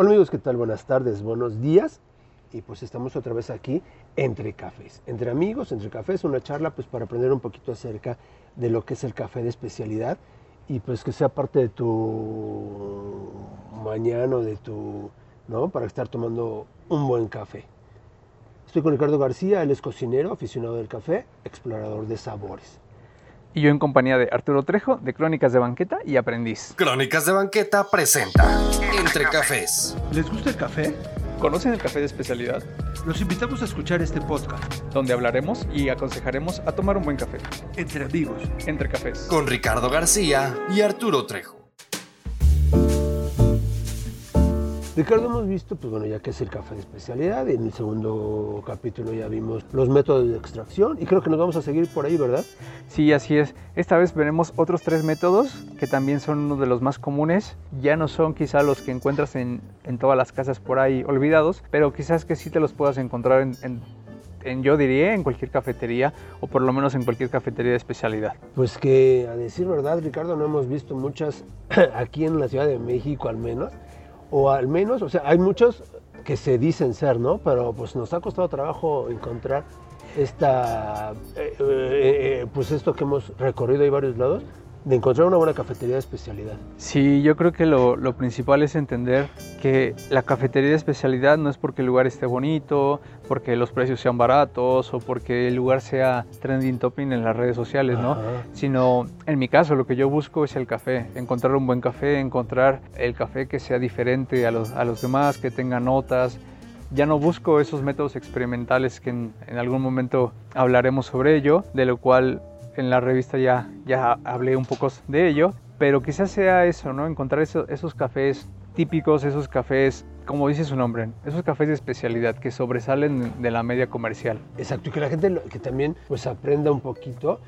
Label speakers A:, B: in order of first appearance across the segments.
A: Hola amigos, ¿qué tal? Buenas tardes, buenos días. Y pues estamos otra vez aquí entre cafés, entre amigos, entre cafés, una charla pues para aprender un poquito acerca de lo que es el café de especialidad y pues que sea parte de tu mañana, de tu, ¿no? Para estar tomando un buen café. Estoy con Ricardo García, él es cocinero, aficionado del café, explorador de sabores
B: y yo en compañía de Arturo Trejo de Crónicas de Banqueta y Aprendiz.
C: Crónicas de Banqueta presenta Entre Cafés.
A: ¿Les gusta el café?
B: ¿Conocen el café de especialidad?
A: Los invitamos a escuchar este podcast,
B: donde hablaremos y aconsejaremos a tomar un buen café.
A: Entre amigos.
B: Entre cafés.
C: Con Ricardo García y Arturo Trejo.
A: Ricardo, hemos visto, pues bueno, ya que es el café de especialidad, en el segundo capítulo ya vimos los métodos de extracción y creo que nos vamos a seguir por ahí, ¿verdad?
B: Sí, así es. Esta vez veremos otros tres métodos que también son uno de los más comunes. Ya no son quizá los que encuentras en, en todas las casas por ahí olvidados, pero quizás que sí te los puedas encontrar en, en yo diría en cualquier cafetería o por lo menos en cualquier cafetería de especialidad.
A: Pues que a decir verdad, Ricardo, no hemos visto muchas aquí en la Ciudad de México al menos o al menos, o sea, hay muchos que se dicen ser, ¿no? Pero pues nos ha costado trabajo encontrar esta, eh, eh, eh, pues esto que hemos recorrido ahí varios lados, de encontrar una buena cafetería de especialidad.
B: Sí, yo creo que lo, lo, principal es entender que la cafetería de especialidad no es porque el lugar esté bonito, porque los precios sean baratos o porque el lugar sea trending topping en las redes sociales, ¿no? Sino, en mi caso, lo que yo busco es el café, encontrar un buen café, encontrar el café que sea diferente a los, a los demás, que tenga notas, ya no busco esos métodos experimentales que en, en, algún momento hablaremos sobre ello, de lo cual en la revista ya, ya hablé un poco de ello, pero quizás sea eso, ¿no? Encontrar esos cafés típicos, esos cafés, como dice su nombre, esos cafés de especialidad que sobresalen de la media comercial.
A: Exacto, y que la gente que también pues aprenda un poquito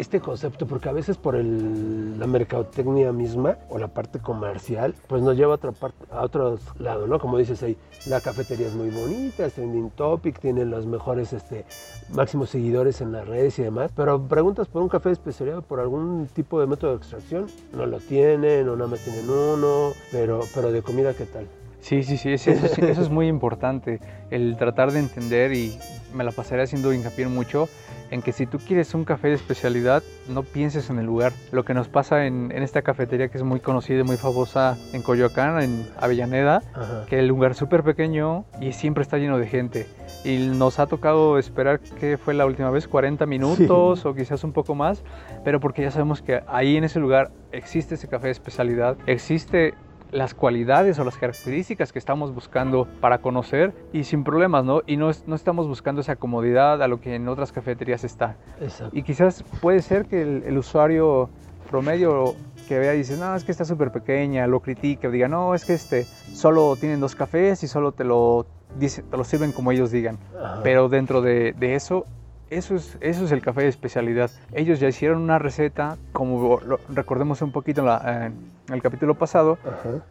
A: este concepto, porque a veces por el, la mercadotecnia misma o la parte comercial, pues nos lleva a otra parte, a otro lado, ¿no? Como dices ahí, la cafetería es muy bonita, es trending topic, tiene los mejores este, máximos seguidores en las redes y demás, pero preguntas por un café especializado por algún tipo de método de extracción, no lo tienen o nada más tienen uno, pero, pero de comida, ¿qué tal?
B: Sí, sí, sí, eso, eso, es muy importante, el tratar de entender y me la pasaré haciendo hincapié mucho en que si tú quieres un café de especialidad, no pienses en el lugar. Lo que nos pasa en, esta cafetería que es muy conocida y muy famosa en Coyoacán, en Avellaneda, que el lugar es súper pequeño y siempre está lleno de gente. Y nos ha tocado esperar, que fue la última vez? 40 minutos o quizás un poco más, pero porque ya sabemos que ahí en ese lugar existe ese café de especialidad, existe las cualidades o las características que estamos buscando para conocer y sin problemas, ¿no? Y no, no estamos buscando esa comodidad a lo que en otras cafeterías está. Exacto. Y quizás puede ser que el, usuario promedio que vea y dice, no, es que está súper pequeña, lo critique, diga, no, es que este, solo tienen dos cafés y solo te lo, te lo sirven como ellos digan. Pero dentro de, de eso eso es, eso es el café de especialidad. Ellos ya hicieron una receta, como recordemos un poquito en, el capítulo pasado,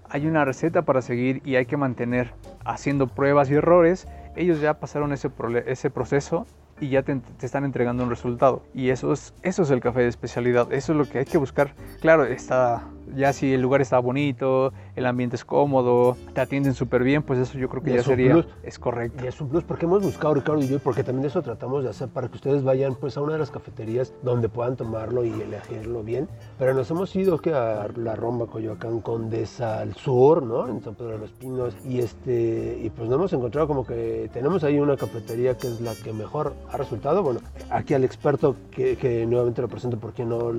B: hay una receta para seguir y hay que mantener haciendo pruebas y errores. Ellos ya pasaron ese, ese proceso y ya te, están entregando un resultado. Y eso es, eso es el café de especialidad, eso es lo que hay que buscar. Claro, está, ya si el lugar está bonito, el ambiente es cómodo, te atienden súper bien, pues eso yo creo que ya, sería, es correcto.
A: Y es un plus, porque hemos buscado, Ricardo y yo, porque también eso tratamos de hacer para que ustedes vayan pues a una de las cafeterías donde puedan tomarlo y elegirlo bien. Pero nos hemos ido que a la Roma, Coyoacán, Condesa, al sur, ¿no? En San Pedro de los Pinos, y este, y pues no hemos encontrado como que tenemos ahí una cafetería que es la que mejor ha resultado. Bueno, aquí al experto que, que nuevamente lo presento por quien no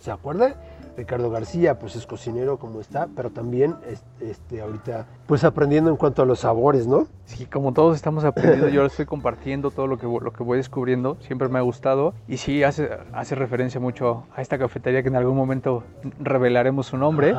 A: se acuerde, Ricardo García, pues es cocinero como está, pero también este, ahorita pues aprendiendo en cuanto a los sabores, ¿no?
B: Sí, como todos estamos aprendiendo, yo estoy compartiendo todo lo que, lo que voy descubriendo, siempre me ha gustado y sí hace, hace referencia mucho a esta cafetería que en algún momento revelaremos su nombre,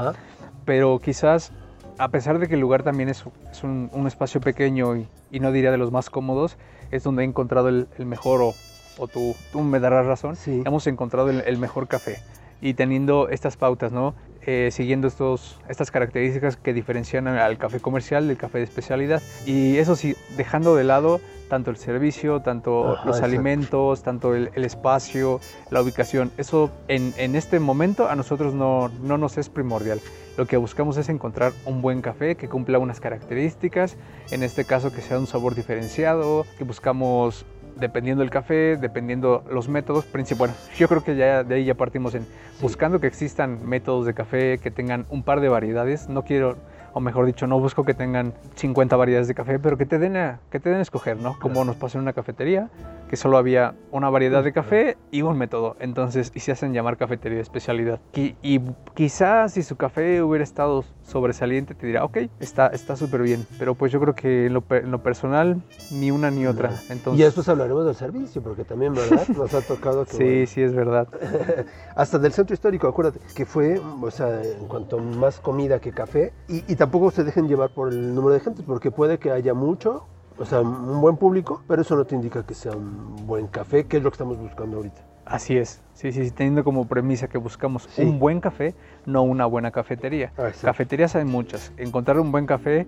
B: pero quizás a pesar de que el lugar también es, es un, un, espacio pequeño y, y, no diría de los más cómodos, es donde he encontrado el, el mejor, o, o tú, tú, me darás razón, sí. hemos encontrado el, el, mejor café. Y teniendo estas pautas, ¿no? Eh, siguiendo estos, estas características que diferencian al café comercial del café de especialidad. Y eso sí, dejando de lado tanto el servicio, tanto
A: Ajá,
B: los alimentos, tanto el, el espacio, la ubicación. Eso en, en este momento a nosotros no, no nos es primordial. Lo que buscamos es encontrar un buen café que cumpla unas características, en este caso que sea un sabor diferenciado, que buscamos dependiendo del café, dependiendo los métodos, bueno, yo creo que ya de ahí ya partimos en buscando que existan métodos de café que tengan un par de variedades, no quiero o mejor dicho, no busco que tengan 50 variedades de café, pero que te den a, que te den a escoger, ¿no? Como nos pasó en una cafetería, que solo había una variedad de café y un método. Entonces, y se hacen llamar cafetería de especialidad. Y, y quizás si su café hubiera estado sobresaliente, te dirá, ok, está está súper bien. Pero pues yo creo que en lo, en lo personal, ni una ni otra. Entonces,
A: y después hablaremos del servicio, porque también, ¿verdad? Nos ha tocado que...
B: sí,
A: bueno,
B: sí, es verdad.
A: hasta del centro histórico, acuérdate, que fue, o sea, en cuanto más comida que café, y, y tampoco se dejen llevar por el número de gente, porque puede que haya mucho, o sea, un buen público, pero eso no te indica que sea un buen café, que es lo que estamos buscando ahorita.
B: Así es, sí, sí, sí, teniendo como premisa que buscamos
A: Sí.
B: un buen café, no una buena cafetería.
A: Ah.
B: Cafeterías hay muchas, encontrar un buen café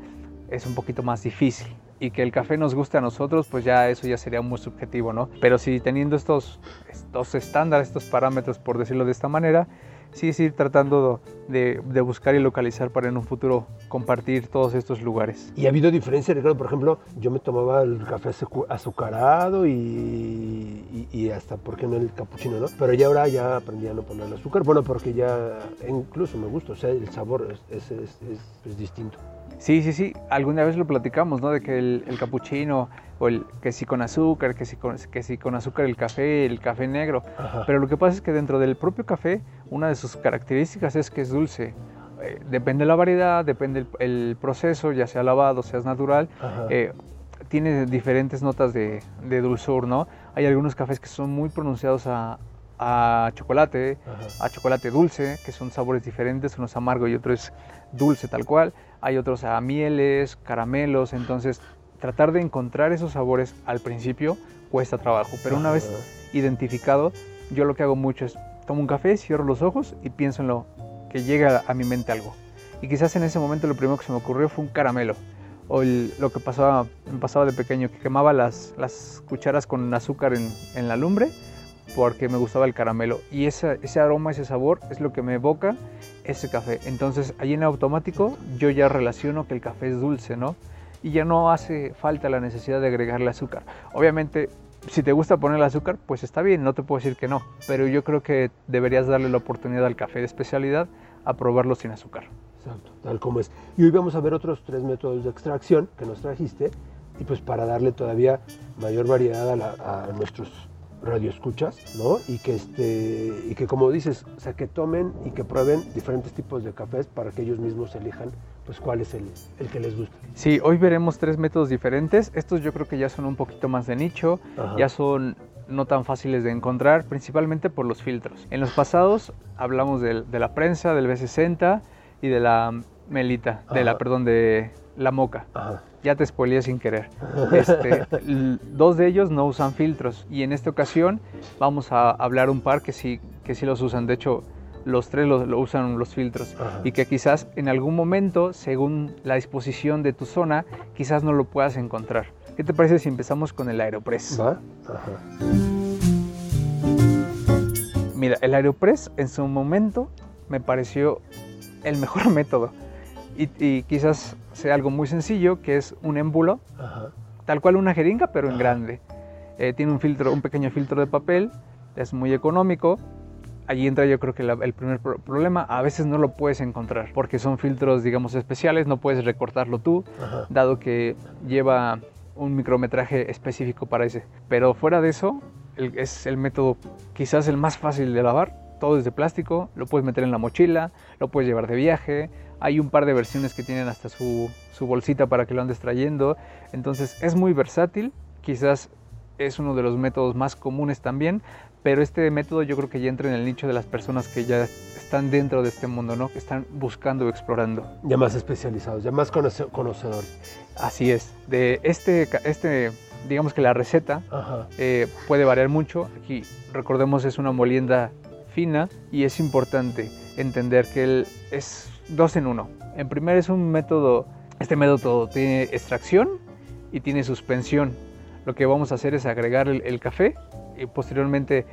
B: es un poquito más difícil y que el café nos guste a nosotros, pues ya eso ya sería muy subjetivo, ¿no? Pero si teniendo estos, estos estándares, estos parámetros, por decirlo de esta manera, sí es ir tratando de, de buscar y localizar para en un futuro compartir todos estos lugares.
A: Y ha habido diferencia, Ricardo, por ejemplo, yo me tomaba el café azucarado y, y, y hasta, ¿por qué no el capuchino, no? Pero ya ahora ya aprendí a no ponerle azúcar, bueno, porque ya incluso me gusta, o sea, el sabor es, es, es- es- es distinto.
B: Sí, sí, sí. Alguna vez lo platicamos, ¿no? De que el, el capuchino o el que si con azúcar, que si con, que si con azúcar el café, el café negro.
A: Ajá.
B: Pero lo que pasa es que dentro del propio café, una de sus características es que es dulce. Eh, depende de la variedad, depende el, el proceso, ya sea lavado, sea natural. Eh, tiene diferentes notas de, de dulzor, ¿no? Hay algunos cafés que son muy pronunciados a, a chocolate,
A: Ajá.
B: a chocolate dulce, que son sabores diferentes, uno es amargo y otro es dulce tal cual. Hay otros a mieles, caramelos, entonces tratar de encontrar esos sabores al principio cuesta trabajo, pero una vez identificado, yo lo que hago mucho es tomo un café, cierro los ojos y pienso en lo que llega a mi mente algo. Y quizás en ese momento lo primero que se me ocurrió fue un caramelo. O el- lo que pasaba, me pasaba de pequeño, que quemaba las, las cucharas con azúcar en, en la lumbre porque me gustaba el caramelo. Y esa- ese aroma, ese sabor es lo que me evoca ese café. Entonces, ahí en automático yo ya relaciono que el café es dulce, ¿no? Y ya no hace falta la necesidad de agregarle azúcar. Obviamente, si te gusta ponerle azúcar, pues está bien, no te puedo decir que no. Pero yo creo que deberías darle la oportunidad al café de especialidad a probarlo sin azúcar.
A: Exacto, tal como es. Y hoy vamos a ver otros tres métodos de extracción que nos trajiste y pues para darle todavía mayor variedad a, la- a nuestros radioescuchas, ¿no? Y que, este, y que como dices, o sea, que tomen y que prueben diferentes tipos de cafés para que ellos mismos elijan pues cuál es el, el que les gusta.
B: Sí, hoy veremos tres métodos diferentes. Estos yo creo que ya son un poquito más de nicho,
A: Ajá.
B: ya son no tan fáciles de encontrar, principalmente por los filtros. En los pasados hablamos de, la prensa, del B60 y de la melita, de la, perdón, de la moca.
A: Ajá.
B: Ya te spoileé sin querer. Este, dos de ellos no usan filtros y en esta ocasión vamos a hablar un par que sí, que sí los usan. De hecho, los tres lo, lo usan los filtros
A: Ajá.
B: y que quizás en algún momento, según la disposición de tu zona, quizás no lo puedas encontrar. ¿Qué te parece si empezamos con el Aeropress? Mira, el Aeropress en su momento me pareció el mejor método y, y quizás sea algo muy sencillo, que es un émbulo
A: Ajá.
B: tal cual una jeringa, pero en grande. Eh, tiene un filtro, un pequeño filtro de papel, es muy económico. Allí entra yo creo que la- el primer pro- problema, a veces no lo puedes encontrar porque son filtros digamos especiales, no puedes recortarlo tú,
A: Ajá.
B: dado que lleva un micrometraje específico para ese. Pero fuera de eso, el- es el método quizás el más fácil de lavar, todo es de plástico, lo puedes meter en la mochila, lo puedes llevar de viaje, hay un par de versiones que tienen hasta su, su bolsita para que lo andes trayendo, entonces es muy versátil, quizás es uno de los métodos más comunes también, pero este método yo creo que ya entra en el nicho de las personas que ya están dentro de este mundo, ¿no? que están buscando o explorando.
A: Ya más especializados, ya más conoce- conocedores.
B: Así es, de este, este digamos que la receta eh, puede variar mucho. Aquí, recordemos, es una molienda fina y es importante entender que él es dos en uno. En primer es un método, este método tiene extracción y tiene suspensión. Lo que vamos a hacer es agregar el, el café y posteriormente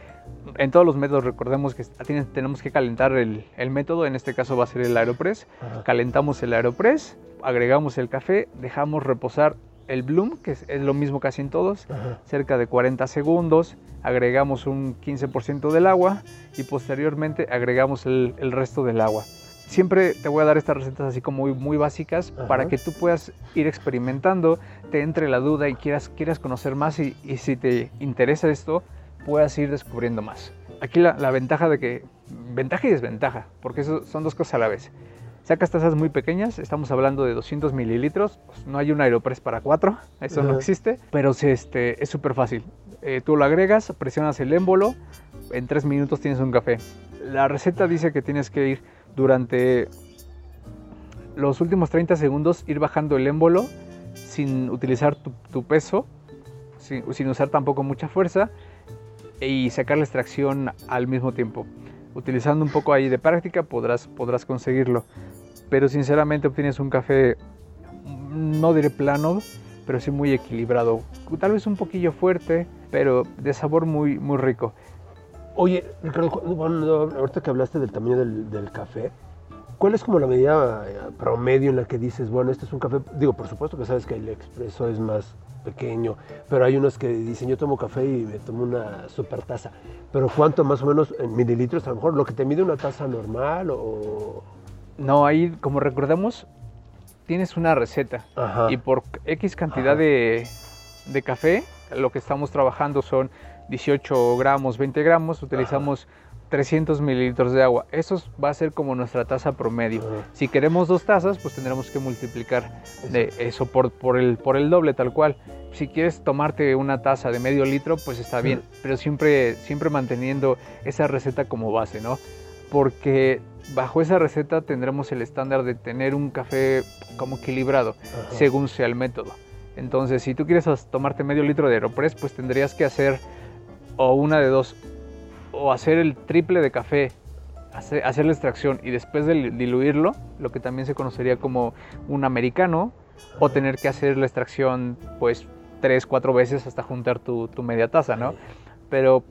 B: en todos los métodos recordemos que tenemos que calentar el, el, método, en este caso va a ser el Aeropress. Ajá. Calentamos el Aeropress, agregamos el café, dejamos reposar el bloom, que es, es lo mismo casi en todos,
A: Ajá.
B: cerca de 40 segundos, agregamos un 15% del agua y posteriormente agregamos el, el, resto del agua. Siempre te voy a dar estas recetas así como muy, muy básicas
A: Ajá.
B: para que tú puedas ir experimentando, te entre la duda y quieras, quieras conocer más y, y si te interesa esto, puedas ir descubriendo más. Aquí la, la, ventaja de que, ventaja y desventaja, porque eso son dos cosas a la vez. Sacas tazas muy pequeñas, estamos hablando de 200 mililitros, pues no hay un Aeropress para cuatro, eso no existe, pero sí, este, es súper fácil. Eh, tú lo agregas, presionas el émbolo, en tres minutos tienes un café. La receta dice que tienes que ir durante los últimos 30 segundos, ir bajando el émbolo sin utilizar tu, peso, sin, usar tampoco mucha fuerza, y sacar la extracción al mismo tiempo. Utilizando un poco ahí de práctica podrás, podrás conseguirlo. Pero sinceramente obtienes un café, no diré plano, pero sí muy equilibrado. Tal vez un poquillo fuerte, pero de sabor muy, muy rico.
A: Oye, Ricardo, bueno, ahorita que hablaste del tamaño del, del café, ¿cuál es como la medida eh, promedio en la que dices, bueno, este es un café? Digo, por supuesto que sabes que el expreso es más pequeño, pero hay unos que dicen yo tomo café y me tomo una super taza, pero ¿cuánto más o menos en mililitros? A lo mejor lo que te mide una taza normal o...
B: No, ahí como recordamos, tienes una receta
A: Ajá.
B: y por X cantidad de, de, café, lo que estamos trabajando son 18 gramos, 20 gramos, utilizamos Ajá. 300 mililitros de agua. Eso va a ser como nuestra taza promedio. -huh. Si queremos dos tazas, pues tendremos que multiplicar de eso por, por, el, por el doble, tal cual. Si quieres tomarte una taza de medio litro, pues está bien, pero siempre, siempre manteniendo esa receta como base, ¿no? Porque bajo esa receta tendremos el estándar de tener un café como equilibrado, según sea el método. Entonces, si tú quieres tomarte medio litro de Aeropress, pues tendrías que hacer o una de dos, o hacer el triple de café, hacer, la extracción y después de diluirlo, lo que también se conocería como un americano, o tener que hacer la extracción pues tres, cuatro veces hasta juntar tu, media taza, ¿no? Pero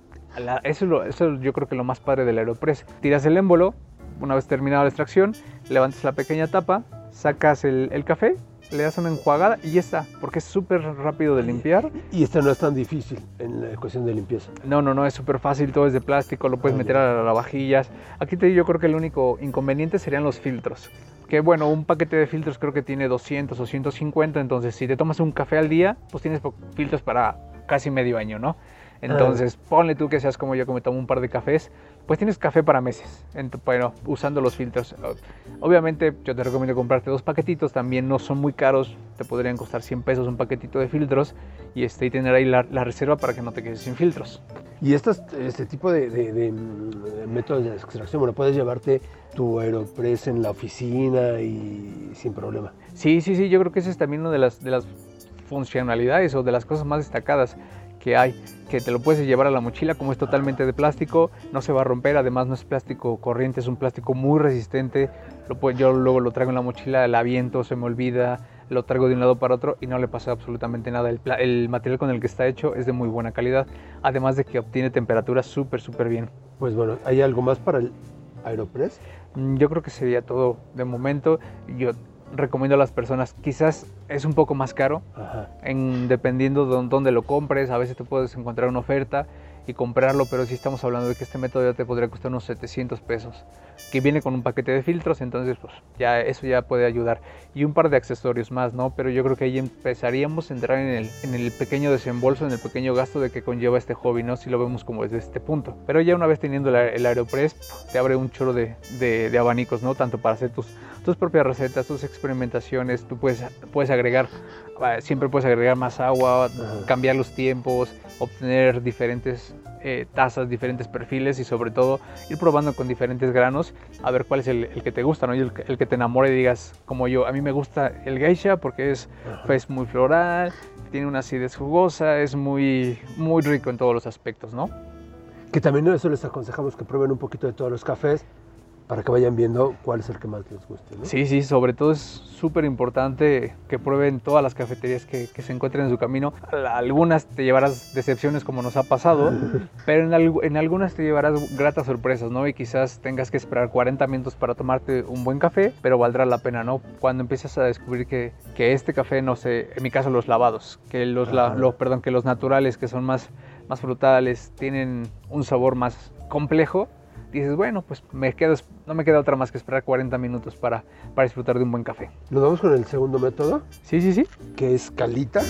B: eso, es lo, eso yo creo que lo más padre del Aeropress. Tiras el émbolo, una vez terminada la extracción, levantas la pequeña tapa, sacas el café, le das una enjuagada y ya está, porque es súper rápido de limpiar.
A: Y este no es tan difícil en la cuestión de limpieza.
B: No, no, no, es súper fácil, todo es de plástico, lo puedes ah, meter a las vajillas. Aquí te, yo creo que el único inconveniente serían los filtros. Que bueno, un paquete de filtros creo que tiene 200 o 150, entonces si te tomas un café al día, pues tienes filtros para casi medio año, ¿no? Entonces, ah. ponle tú que seas como yo, que me tomo un par de cafés, pues tienes café para meses, bueno, usando los filtros. Obviamente, yo te recomiendo comprarte dos paquetitos, también no son muy caros, te podrían costar 100 pesos un paquetito de filtros y, este, y tener ahí la, la reserva para que no te quedes sin filtros.
A: Y este tipo de, de, de, de, métodos de extracción, bueno, puedes llevarte tu Aeropress en la oficina y sin problema.
B: Sí, sí, sí, yo creo que esa es también una de las, de las funcionalidades o de las cosas más destacadas que hay, que te lo puedes llevar a la mochila, como es totalmente de plástico, no se va a romper, además no es plástico corriente, es un plástico muy resistente, lo puedo, yo luego lo traigo en la mochila, el aviento, se me olvida, lo traigo de un lado para otro y no le pasa absolutamente nada. El, el material con el que está hecho es de muy buena calidad, además de que obtiene temperaturas súper, súper bien.
A: Pues bueno, ¿hay algo más para el Aeropress?
B: Yo creo que sería todo de momento. Yo recomiendo a las personas, quizás es un poco más caro, en, dependiendo de dónde lo compres, a veces te puedes encontrar una oferta y comprarlo, pero si estamos hablando de que este método ya te podría costar unos 700 pesos, que viene con un paquete de filtros, entonces pues ya eso ya puede ayudar. Y un par de accesorios más, ¿no? Pero yo creo que ahí empezaríamos a entrar en el, en el pequeño desembolso, en el pequeño gasto de que conlleva este hobby, ¿no? Si lo vemos como desde este punto. Pero ya una vez teniendo el, el Aeropress, te abre un chorro de, de, de abanicos, ¿no? Tanto para hacer tus, tus propias recetas, tus experimentaciones, tú puedes, puedes agregar, siempre puedes agregar más agua,
A: Ajá.
B: cambiar los tiempos, obtener diferentes eh, tazas, diferentes perfiles y sobre todo ir probando con diferentes granos a ver cuál es el, el que te gusta, ¿no? Y el, el, que te enamore y digas, como yo, a mí me gusta el geisha porque es, pues, muy floral, tiene una acidez jugosa, es muy, muy rico en todos los aspectos, ¿no?
A: Que también eso les aconsejamos que prueben un poquito de todos los cafés para que vayan viendo cuál es el que más les guste. ¿no?
B: Sí, sí, sobre todo es súper importante que prueben todas las cafeterías que, que, se encuentren en su camino. Algunas te llevarás decepciones como nos ha pasado, pero en, al, en, algunas te llevarás gratas sorpresas, ¿no? Y quizás tengas que esperar 40 minutos para tomarte un buen café, pero valdrá la pena, ¿no? Cuando empiezas a descubrir que, que este café, no sé, en mi caso los lavados, que los, la, los, perdón, que los naturales, que son más, más frutales, tienen un sabor más complejo, dices, bueno, pues me quedo, no me queda otra más que esperar 40 minutos para, para disfrutar de un buen café.
A: ¿Nos vamos con el segundo método?
B: Sí, sí, sí.
A: Que es calita.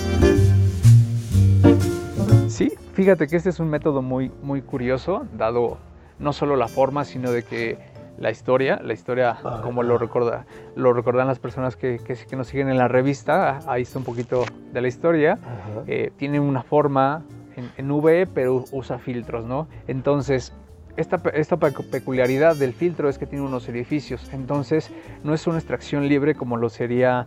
B: Sí, fíjate que este es un método muy, muy curioso, dado no solo la forma, sino de que la historia, la historia ah, como lo, recorda, lo recordan las personas que, que, que, nos siguen en la revista, ahí está un poquito de la historia, eh, tiene una forma en, en V, pero usa filtros, ¿no? Entonces, esta, esta, peculiaridad del filtro es que tiene unos edificios, entonces no es una extracción libre como lo sería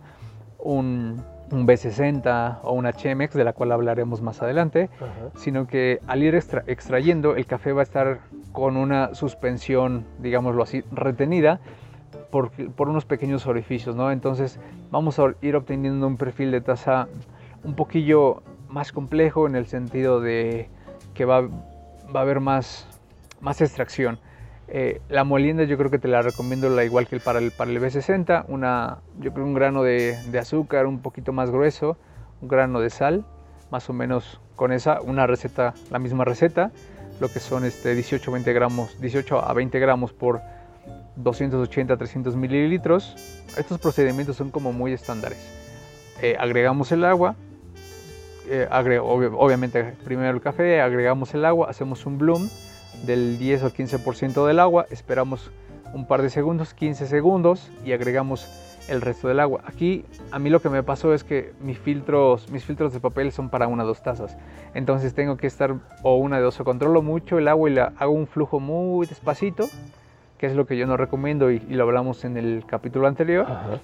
B: un, un B60 o una Chemex, de la cual hablaremos más adelante, sino que al ir extra, extrayendo el café va a estar con una suspensión, digámoslo así, retenida por, por unos pequeños orificios, ¿no? Entonces vamos a ir obteniendo un perfil de taza un poquillo más complejo en el sentido de que va, va a haber más, más extracción. Eh, la molienda yo creo que te la recomiendo la igual que el para el, para el B60, una, yo creo un grano de, de, azúcar un poquito más grueso, un grano de sal, más o menos con esa, una receta, la misma receta, lo que son este 18, 20 gramos, 18 a 20 gramos por 280 300 mililitros. Estos procedimientos son como muy estándares. Eh, agregamos el agua, eh, ob obviamente primero el café, agregamos el agua, hacemos un bloom, del 10 o 15% del agua, esperamos un par de segundos, 15 segundos y agregamos el resto del agua. Aquí a mí lo que me pasó es que mis filtros, mis filtros de papel son para una o dos tazas. Entonces tengo que estar o una de dos o controlo mucho el agua y la, hago un flujo muy despacito, que es lo que yo no recomiendo y, y lo hablamos en el capítulo anterior. Ajá.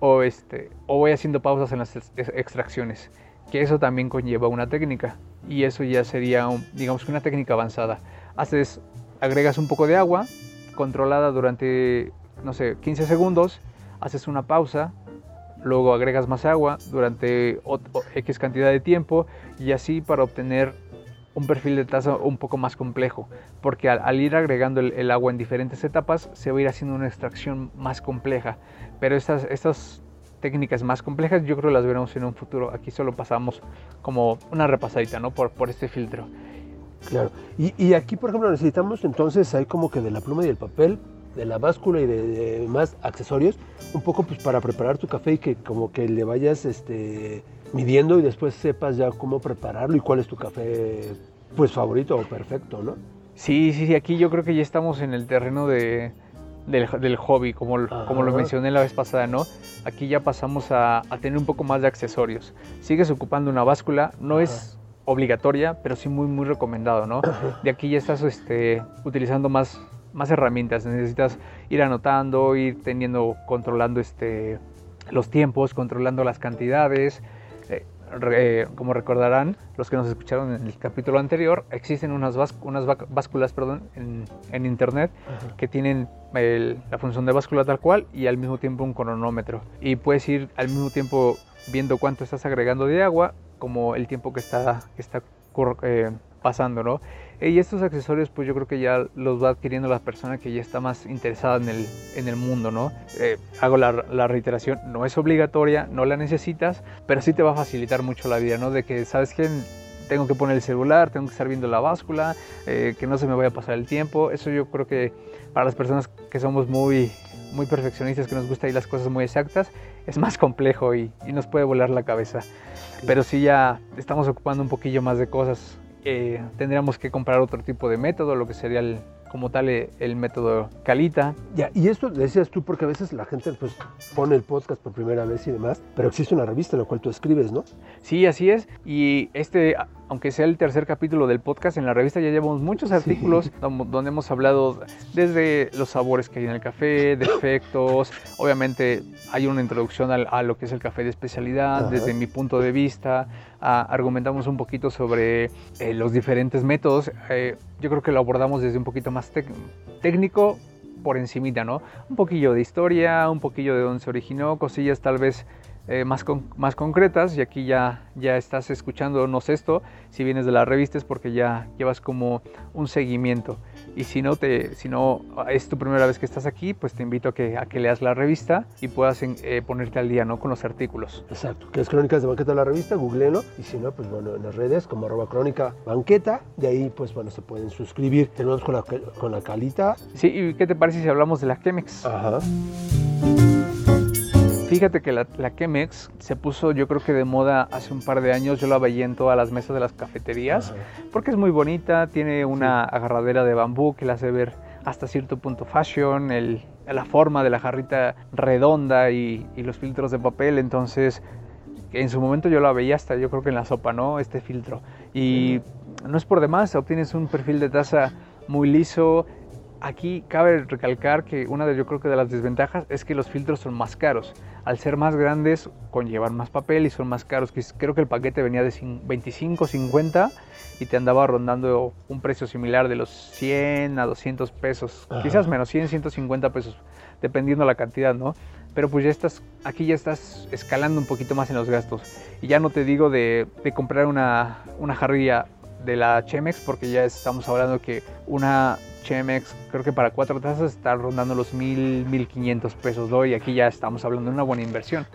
B: O, este, o voy haciendo pausas en las extracciones, que eso también conlleva una técnica y eso ya sería, un, digamos que una técnica avanzada haces, agregas un poco de agua controlada durante, no sé, 15 segundos, haces una pausa, luego agregas más agua durante X cantidad de tiempo y así para obtener un perfil de taza un poco más complejo, porque al, ir agregando el, el, agua en diferentes etapas se va a ir haciendo una extracción más compleja, pero estas, estas técnicas más complejas yo creo las veremos en un futuro, aquí solo pasamos como una repasadita ¿no? por, por este filtro.
A: Claro. Y, y, aquí, por ejemplo, necesitamos entonces, hay como que de la pluma y el papel, de la báscula y de, de, más accesorios, un poco pues para preparar tu café y que como que le vayas este, midiendo y después sepas ya cómo prepararlo y cuál es tu café pues favorito o perfecto, ¿no?
B: Sí, sí, sí, aquí yo creo que ya estamos en el terreno de, del, del, hobby, como, como, lo mencioné la vez pasada, ¿no? Aquí ya pasamos a, a, tener un poco más de accesorios. Sigues ocupando una báscula, no Ajá. es obligatoria, pero sí muy, muy recomendado, ¿no? De aquí ya estás este, utilizando más, más herramientas, necesitas ir anotando, ir teniendo, controlando este, los tiempos, controlando las cantidades. Eh, re, como recordarán, los que nos escucharon en el capítulo anterior, existen unas, unas básculas perdón, en, en internet Ajá. que tienen el, la función de báscula tal cual y al mismo tiempo un cronómetro. Y puedes ir al mismo tiempo viendo cuánto estás agregando de agua, como el tiempo que está, que eh, pasando, ¿no? Y estos accesorios, pues yo creo que ya los va adquiriendo la persona que ya está más interesada en el, mundo, ¿no? Eh, hago la, reiteración, no es obligatoria, no la necesitas, pero sí te va a facilitar mucho la vida, ¿no? De que, ¿sabes qué? Tengo que poner el celular, tengo que estar viendo la báscula, eh, que no se me vaya a pasar el tiempo. Eso yo creo que para las personas que somos muy, muy perfeccionistas, que nos gusta ir las cosas muy exactas, es más complejo y, y nos puede volar la cabeza pero si ya estamos ocupando un poquillo más de cosas, eh, tendríamos que comprar otro tipo de método, lo que sería el, como tal el, el, método Calita.
A: Ya, y esto decías tú porque a veces la gente pues pone el podcast por primera vez y demás, pero existe una revista en la cual tú escribes, ¿no?
B: Sí, así es. Y este, aunque sea el tercer capítulo del podcast, en la revista ya llevamos muchos artículos sí. donde hemos hablado desde los sabores que hay en el café, defectos, obviamente hay una introducción a, a lo que es el café de especialidad, Ajá. desde mi punto de vista, a, argumentamos un poquito sobre eh, los diferentes métodos. Eh, yo creo que lo abordamos desde un poquito más técnico, por encimita, ¿no? Un poquillo de historia, un poquillo de dónde se originó, cosillas tal vez eh, más, más concretas y aquí ya, ya estás escuchándonos esto, si vienes de la revista es porque ya llevas como un seguimiento y si no, te, si no es tu primera vez que estás aquí, pues te invito a que, a que leas la revista y puedas eh, ponerte al día ¿no? con los artículos.
A: Exacto, que es Crónicas de Banqueta de la revista, googleenlo y si no, pues bueno, en las redes como arroba crónica banqueta, de ahí pues bueno, se pueden suscribir. Tenemos con la, con la calita.
B: Sí, ¿y qué te parece si hablamos de la Chemex?
A: Ajá.
B: Fíjate que la, la, Chemex se puso yo creo que de moda hace un par de años, yo la veía en todas las mesas de las cafeterías, porque es muy bonita, tiene una agarradera de bambú que la hace ver hasta cierto punto fashion, el, la forma de la jarrita redonda y, y, los filtros de papel, entonces en su momento yo la veía hasta yo creo que en la sopa, ¿no? Este filtro. Y no es por demás, obtienes un perfil de taza muy liso, aquí cabe recalcar que una de yo creo que de las desventajas es que los filtros son más caros. Al ser más grandes conllevan más papel y son más caros. Creo que el paquete venía de 25, 50 y te andaba rondando un precio similar de los 100 a 200 pesos, quizás menos 100, 150 pesos, dependiendo la cantidad, ¿no? Pero pues ya estás, aquí ya estás escalando un poquito más en los gastos. Y ya no te digo de, de comprar una, una jarrilla de la Chemex, porque ya estamos hablando que una Chemex, creo que para cuatro tazas está rondando los mil, mil quinientos pesos hoy. Y aquí ya estamos hablando de una buena inversión,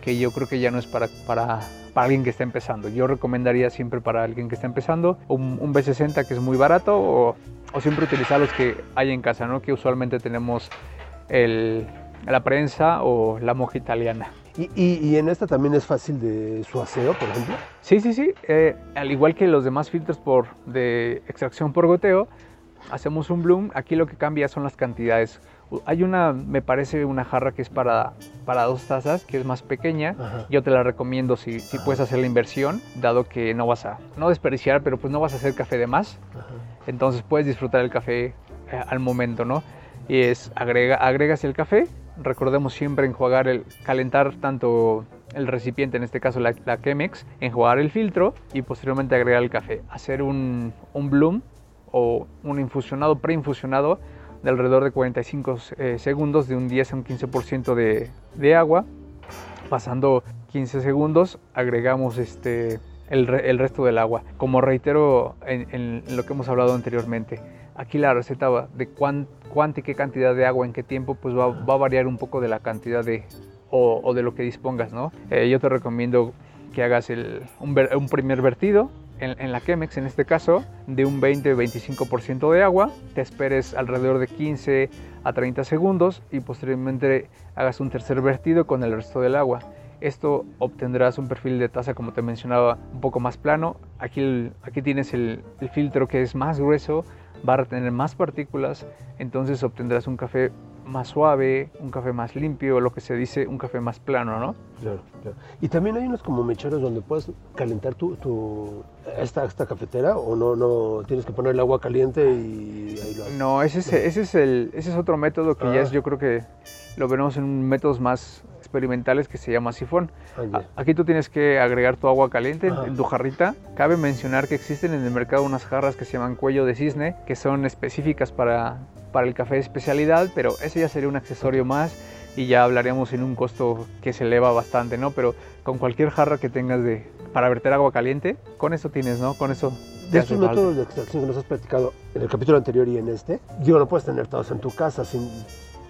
B: que yo creo que ya no es para, para, para, alguien que está empezando. Yo recomendaría siempre para alguien que está empezando un, un B60 que es muy barato o, o, siempre utilizar los que hay en casa, ¿no? que usualmente tenemos el, la prensa o la moja italiana.
A: ¿Y, y, y en esta también es fácil de su aseo, por ejemplo?
B: Sí, sí, sí. Eh, al igual que los demás filtros por, de extracción por goteo, hacemos un bloom, aquí lo que cambia son las cantidades. Hay una, me parece, una jarra que es para, para dos tazas, que es más pequeña. Ajá. Yo te la recomiendo si, si puedes hacer la inversión, dado que no vas a, no desperdiciar, pero pues no vas a hacer café de más. Ajá. Entonces puedes disfrutar el café eh, al momento, ¿no? Y es, agrega, agregas el café, recordemos siempre enjuagar el, calentar tanto el recipiente, en este caso la, la Chemex, enjuagar el filtro y posteriormente agregar el café. Hacer un, un bloom o un infusionado, preinfusionado de alrededor de 45 eh, segundos, de un 10 a un 15% de, de, agua. Pasando 15 segundos, agregamos este, el, el resto del agua. Como reitero en, lo que hemos hablado anteriormente, aquí la receta de cuán, cuánta y qué cantidad de agua en qué tiempo, pues va, va a variar un poco de la cantidad de, o, de lo que dispongas, ¿no? Eh, yo te recomiendo que hagas el, un primer vertido, en, la Chemex en este caso, de un 20-25% de agua, te esperes alrededor de 15 a 30 segundos y posteriormente hagas un tercer vertido con el resto del agua. Esto obtendrás un perfil de taza, como te mencionaba, un poco más plano. Aquí, aquí tienes el, el filtro que es más grueso, va a tener más partículas, entonces obtendrás un café más suave, un café más limpio, lo que se dice un café más plano, ¿no?
A: Claro, claro. Y también hay unos como mecheros donde puedes calentar tu, tu esta, esta, cafetera o no, no tienes que poner el agua caliente y ahí lo haces.
B: No, ese es, ese es, el, ese es otro método que ah. ya es, yo creo que lo veremos en métodos más experimentales que se llama sifón. Ah, yeah. Aquí tú tienes que agregar tu agua caliente ah. en tu jarrita. Cabe mencionar que existen en el mercado unas jarras que se llaman cuello de cisne, que son específicas para, para el café de especialidad, pero ese ya sería un accesorio más y ya hablaríamos en un costo que se eleva bastante, ¿no? Pero con cualquier jarra que tengas de para verter agua caliente, con eso tienes, ¿no? Con eso
A: de estos métodos de extracción que nos has platicado en el capítulo anterior y en este, digo, no puedes tener todos en tu casa sin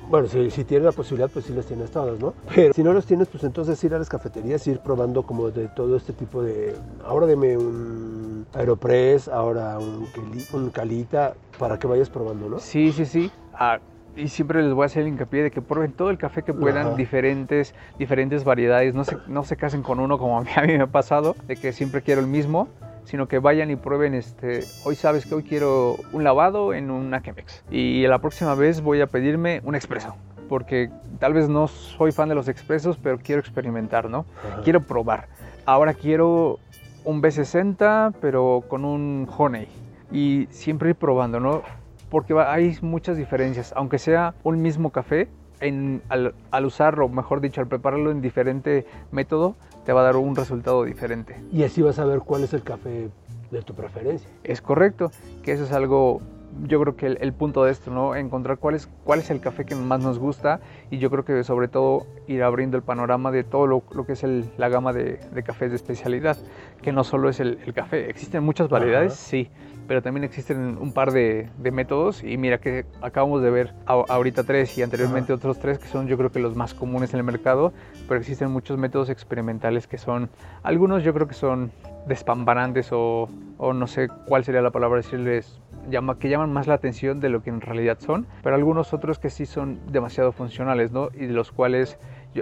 A: bueno, si, si, tienes la posibilidad, pues sí las tienes todas, ¿no? Pero si no los tienes, pues entonces ir a las cafeterías, ir probando como de todo este tipo de... Ahora deme un Aeropress, ahora un, un Calita, para que vayas probando, ¿no?
B: Sí, sí, sí. Ah, y siempre les voy a hacer el hincapié de que prueben todo el café que puedan, Ajá. diferentes, diferentes variedades. No se, no se casen con uno como a mí, a mí me ha pasado, de que siempre quiero el mismo sino que vayan y prueben este, hoy sabes que hoy quiero un lavado en una Chemex y la próxima vez voy a pedirme un expreso porque tal vez no soy fan de los expresos, pero quiero experimentar, ¿no? Ajá. Quiero probar. Ahora quiero un B60, pero con un honey y siempre ir probando, ¿no? Porque hay muchas diferencias, aunque sea un mismo café, en, al, al, usarlo, mejor dicho, al prepararlo en diferente método, te va a dar un resultado diferente.
A: Y así vas a ver cuál es el café de tu preferencia.
B: Es correcto, que eso es algo yo creo que el, punto de esto, ¿no? Encontrar cuál es, cuál es el café que más nos gusta y yo creo que sobre todo ir abriendo el panorama de todo lo, que es la gama de, cafés de especialidad, que no solo es el, café, existen muchas variedades, sí, pero también existen un par de, métodos y mira que acabamos de ver ahorita tres y anteriormente otros tres que son yo creo que los más comunes en el mercado, pero existen muchos métodos experimentales que son, algunos yo creo que son despampanantes o, o no sé cuál sería la palabra decirles llama, que llaman más la atención de lo que en realidad son, pero algunos otros que sí son demasiado funcionales, ¿no? Y de los cuales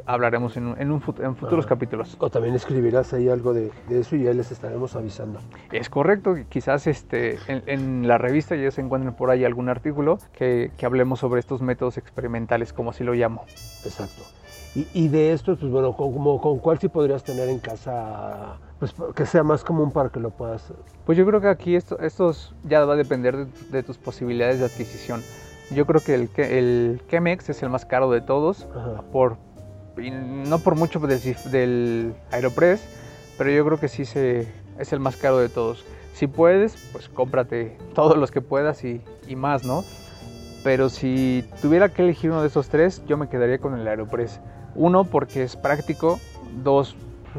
B: hablaremos en, en, futuros capítulos.
A: O también escribirás ahí algo de, eso y ya les estaremos avisando.
B: Es correcto, quizás este, en, la revista ya se encuentren por ahí algún artículo que, que hablemos sobre estos métodos experimentales, como así lo llamo.
A: Exacto. Y, y de estos, pues bueno, con, como, ¿con cuál sí podrías tener en casa pues que sea más común para que lo puedas.
B: Pues yo creo que aquí esto, estos ya va a depender de, tus posibilidades de adquisición. Yo creo que el, el Chemex es el más caro de todos, por, no por mucho del, del, Aeropress, pero yo creo que sí se, es el más caro de todos. Si puedes, pues cómprate todos los que puedas y, y más, ¿no? Pero si tuviera que elegir uno de esos tres, yo me quedaría con el Aeropress. Uno, porque es práctico. Dos,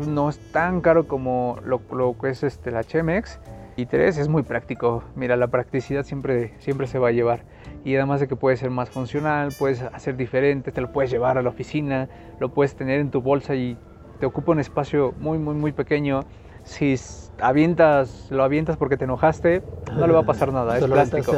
B: no es tan caro como lo, que es este, la Chemex. Y tres, es muy práctico. Mira, la practicidad siempre, siempre se va a llevar. Y además de que puede ser más funcional, puedes hacer diferente, te lo puedes llevar a la oficina, lo puedes tener en tu bolsa y te ocupa un espacio muy, muy, muy pequeño. Si avientas, lo avientas porque te enojaste, no le va a pasar nada, es plástico.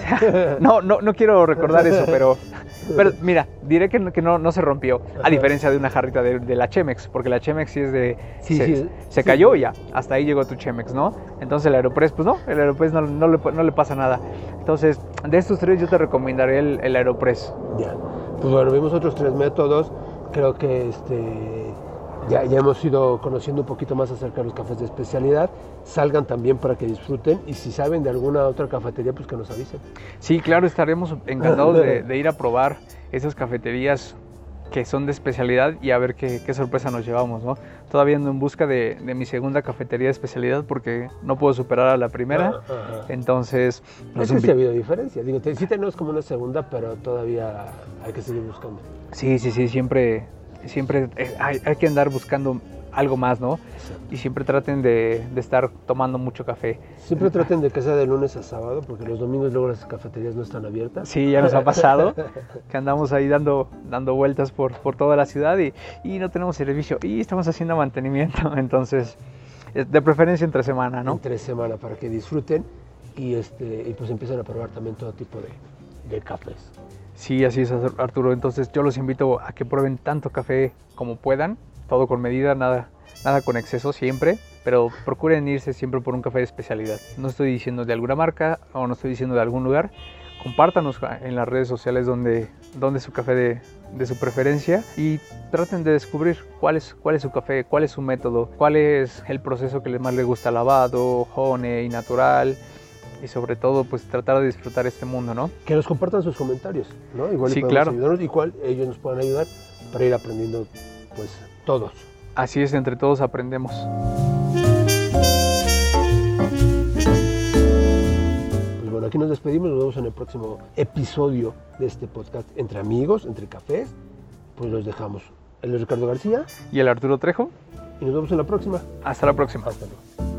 B: no, no, no quiero recordar eso, pero, pero mira, diré que, que no, no se rompió, a diferencia de una jarrita de, la Chemex, porque la Chemex sí es de... se, se cayó ya, hasta ahí llegó tu Chemex, ¿no? Entonces el Aeropress, pues no, el Aeropress no, no, le, no le pasa nada. Entonces, de estos tres yo te recomendaré el, el Aeropress.
A: Ya, pues bueno, vimos otros tres métodos, creo que este ya, ya, hemos ido conociendo un poquito más acerca de los cafés de especialidad. Salgan también para que disfruten y si saben de alguna otra cafetería, pues que nos avisen.
B: Sí, claro, estaremos encantados de, ir a probar esas cafeterías que son de especialidad y a ver qué, sorpresa nos llevamos, ¿no? Todavía ando en busca de, mi segunda cafetería de especialidad porque no puedo superar a la primera, ah, entonces...
A: No sé si ha habido diferencia, digo, sí tenemos como una segunda, pero todavía hay que seguir buscando.
B: Sí, sí, sí, siempre siempre eh, hay, que andar buscando algo más, ¿no? Y siempre traten de, estar tomando mucho café.
A: Siempre traten de que sea de lunes a sábado, porque los domingos luego las cafeterías no están abiertas.
B: Sí, ya nos ha pasado, que andamos ahí dando, dando vueltas por, por toda la ciudad y, y no tenemos servicio y estamos haciendo mantenimiento, entonces de preferencia entre semana, ¿no?
A: Entre semana, para que disfruten y, este, y pues empiecen a probar también todo tipo de, de cafés.
B: Sí, así es Arturo. Entonces yo los invito a que prueben tanto café como puedan, todo con medida, nada, nada con exceso siempre, pero procuren irse siempre por un café de especialidad. No estoy diciendo de alguna marca o no estoy diciendo de algún lugar. Compártanos en las redes sociales donde, donde su café de, su preferencia y traten de descubrir cuál es, cuál es su café, cuál es su método, cuál es el proceso que más les gusta, lavado, honey, natural, y sobre todo pues tratar de disfrutar este mundo, ¿no?
A: Que nos compartan sus comentarios, ¿no? Igual
B: sí, claro.
A: igual ellos nos pueden ayudar para ir aprendiendo pues todos.
B: Así es, entre todos aprendemos.
A: Pues bueno, aquí nos despedimos, nos vemos en el próximo episodio de este podcast entre amigos, entre cafés. Pues los dejamos. El Ricardo García
B: y el Arturo Trejo.
A: Y nos vemos en la próxima.
B: Hasta la próxima.
A: Hasta luego.